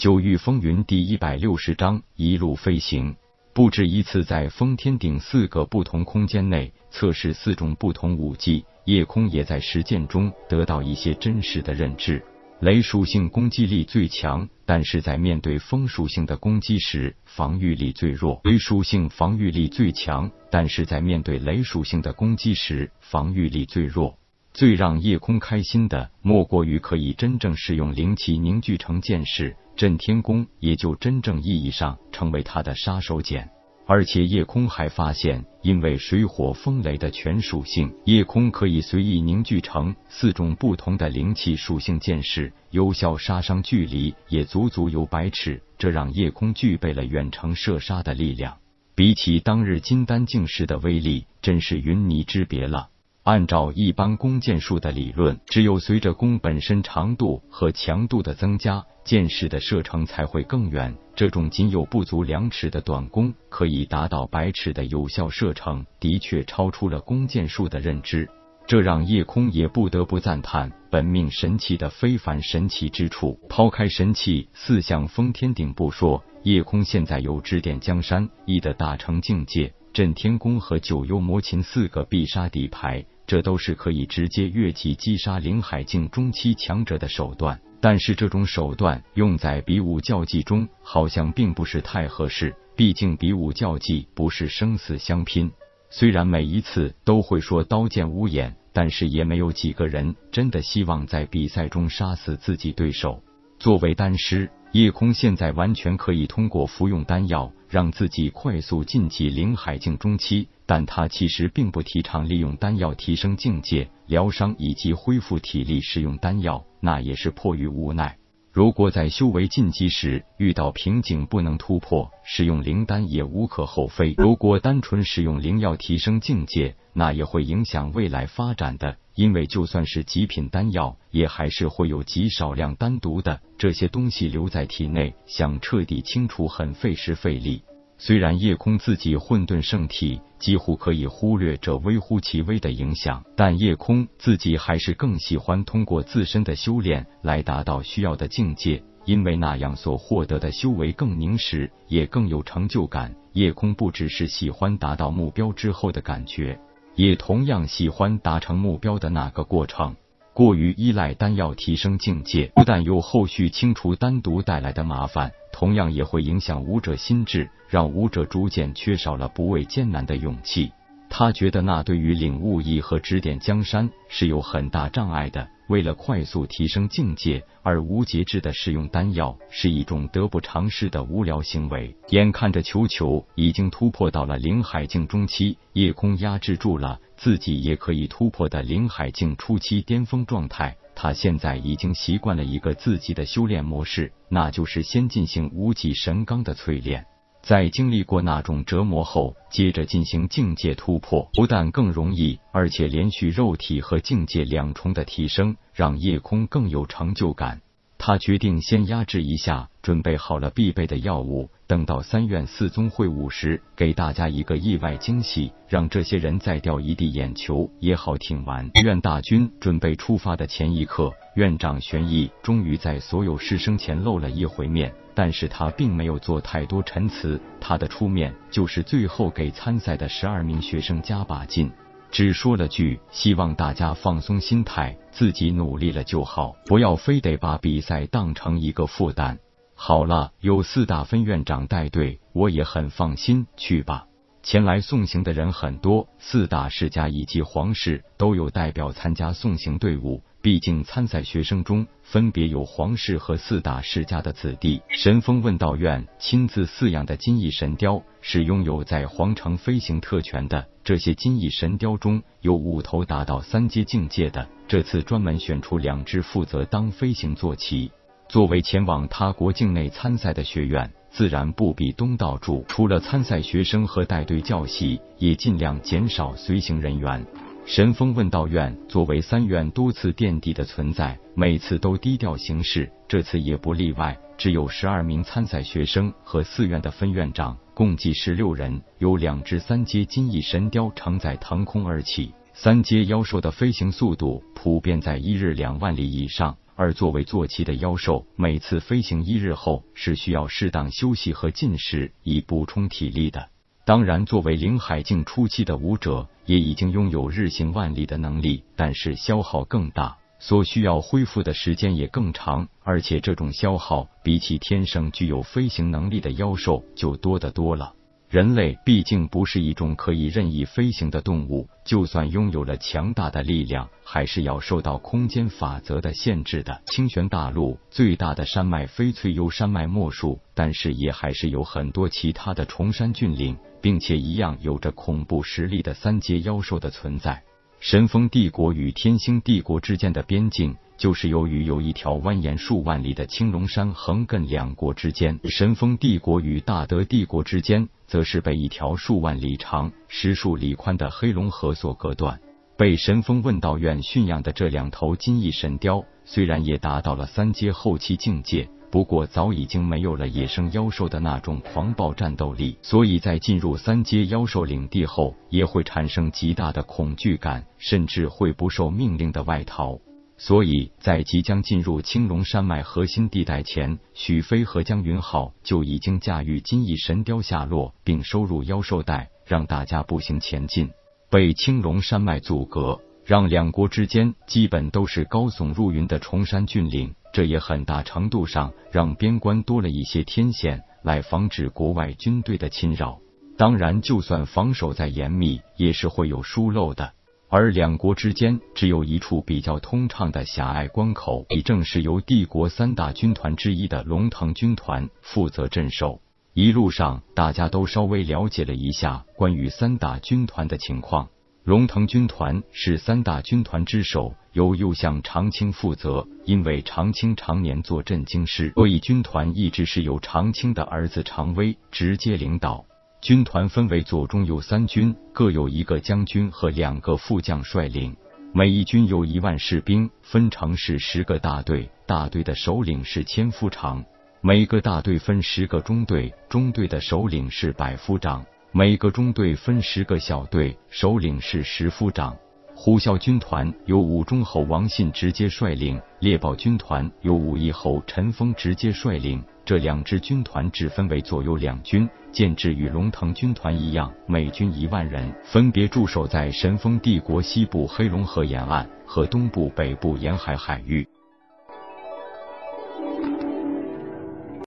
九域风云第一百六十章一路飞行。不止一次在封天顶四个不同空间内测试四种不同武技，夜空也在实践中得到一些真实的认知。雷属性攻击力最强，但是在面对风属性的攻击时，防御力最弱。雷属性防御力最强，但是在面对雷属性的攻击时，防御力最弱。最让夜空开心的，莫过于可以真正使用灵气凝聚成剑士。震天弓也就真正意义上成为他的杀手锏，而且夜空还发现，因为水火风雷的全属性，夜空可以随意凝聚成四种不同的灵气属性剑士，有效杀伤距离也足足有百尺，这让夜空具备了远程射杀的力量，比起当日金丹境时的威力，真是云泥之别了。按照一般弓箭术的理论，只有随着弓本身长度和强度的增加，箭矢的射程才会更远。这种仅有不足两尺的短弓可以达到百尺的有效射程，的确超出了弓箭术的认知。这让夜空也不得不赞叹本命神器的非凡神奇之处。抛开神器四象封天顶不说，夜空现在有指点江山一的大成境界。震天功和九幽魔琴四个必杀底牌，这都是可以直接越级击杀灵海境中期强者的手段。但是这种手段用在比武较技中，好像并不是太合适。毕竟比武较技不是生死相拼。虽然每一次都会说刀剑无眼，但是也没有几个人真的希望在比赛中杀死自己对手。作为丹师。夜空现在完全可以通过服用丹药让自己快速晋级灵海境中期，但他其实并不提倡利用丹药提升境界、疗伤以及恢复体力。使用丹药那也是迫于无奈。如果在修为晋级时遇到瓶颈不能突破，使用灵丹也无可厚非。如果单纯使用灵药提升境界，那也会影响未来发展的。因为就算是极品丹药，也还是会有极少量单独的这些东西留在体内，想彻底清除很费时费力。虽然夜空自己混沌圣体几乎可以忽略这微乎其微的影响，但夜空自己还是更喜欢通过自身的修炼来达到需要的境界，因为那样所获得的修为更凝实，也更有成就感。夜空不只是喜欢达到目标之后的感觉。也同样喜欢达成目标的那个过程。过于依赖丹药提升境界，不但有后续清除单独带来的麻烦，同样也会影响武者心智，让武者逐渐缺少了不畏艰难的勇气。他觉得那对于领悟义和指点江山是有很大障碍的。为了快速提升境界而无节制的使用丹药，是一种得不偿失的无聊行为。眼看着球球已经突破到了灵海境中期，夜空压制住了自己也可以突破的灵海境初期巅峰状态。他现在已经习惯了一个自己的修炼模式，那就是先进行无极神罡的淬炼。在经历过那种折磨后，接着进行境界突破，不但更容易，而且连续肉体和境界两重的提升，让夜空更有成就感。他决定先压制一下，准备好了必备的药物，等到三院四宗会晤时，给大家一个意外惊喜，让这些人再掉一地眼球也好挺完。院大军准备出发的前一刻，院长玄毅终于在所有师生前露了一回面，但是他并没有做太多陈词，他的出面就是最后给参赛的十二名学生加把劲。只说了句希望大家放松心态，自己努力了就好，不要非得把比赛当成一个负担。好了，有四大分院长带队，我也很放心，去吧。前来送行的人很多，四大世家以及皇室都有代表参加送行队伍。毕竟参赛学生中分别有皇室和四大世家的子弟。神风问道院亲自饲养的金翼神雕是拥有在皇城飞行特权的。这些金翼神雕中有五头达到三阶境界的。这次专门选出两只负责当飞行坐骑。作为前往他国境内参赛的学院，自然不比东道主。除了参赛学生和带队教习，也尽量减少随行人员。神风问道院作为三院多次垫底的存在，每次都低调行事，这次也不例外。只有十二名参赛学生和四院的分院长，共计十六人，有两只三阶金翼神雕承载腾空而起。三阶妖兽的飞行速度普遍在一日两万里以上。而作为坐骑的妖兽，每次飞行一日后是需要适当休息和进食以补充体力的。当然，作为灵海境初期的武者，也已经拥有日行万里的能力，但是消耗更大，所需要恢复的时间也更长，而且这种消耗比起天生具有飞行能力的妖兽就多得多了。人类毕竟不是一种可以任意飞行的动物，就算拥有了强大的力量，还是要受到空间法则的限制的。清玄大陆最大的山脉翡翠幽山脉莫属，但是也还是有很多其他的崇山峻岭，并且一样有着恐怖实力的三阶妖兽的存在。神风帝国与天星帝国之间的边境。就是由于有一条蜿蜒数万里的青龙山横亘两国之间，神风帝国与大德帝国之间，则是被一条数万里长、十数里宽的黑龙河所隔断。被神风问道院驯养的这两头金翼神雕，虽然也达到了三阶后期境界，不过早已经没有了野生妖兽的那种狂暴战斗力，所以在进入三阶妖兽领地后，也会产生极大的恐惧感，甚至会不受命令的外逃。所以在即将进入青龙山脉核心地带前，许飞和江云浩就已经驾驭金翼神雕下落，并收入妖兽带，让大家步行前进。被青龙山脉阻隔，让两国之间基本都是高耸入云的崇山峻岭，这也很大程度上让边关多了一些天险，来防止国外军队的侵扰。当然，就算防守再严密，也是会有疏漏的。而两国之间只有一处比较通畅的狭隘关口，也正是由帝国三大军团之一的龙腾军团负责镇守。一路上，大家都稍微了解了一下关于三大军团的情况。龙腾军团是三大军团之首，由右相长青负责。因为长青常年做镇京师，所以军团一直是由长青的儿子长威直接领导。军团分为左、中、右三军，各有一个将军和两个副将率领。每一军有一万士兵，分成是十个大队，大队的首领是千夫长。每个大队分十个中队，中队的首领是百夫长。每个中队分十个小队，首领是十夫长。虎啸军团由武忠侯王信直接率领，猎豹军团由武义侯陈峰直接率领。这两支军团只分为左右两军，建制与龙腾军团一样，每军一万人，分别驻守在神风帝国西部黑龙河沿岸和东部、北部沿海海域。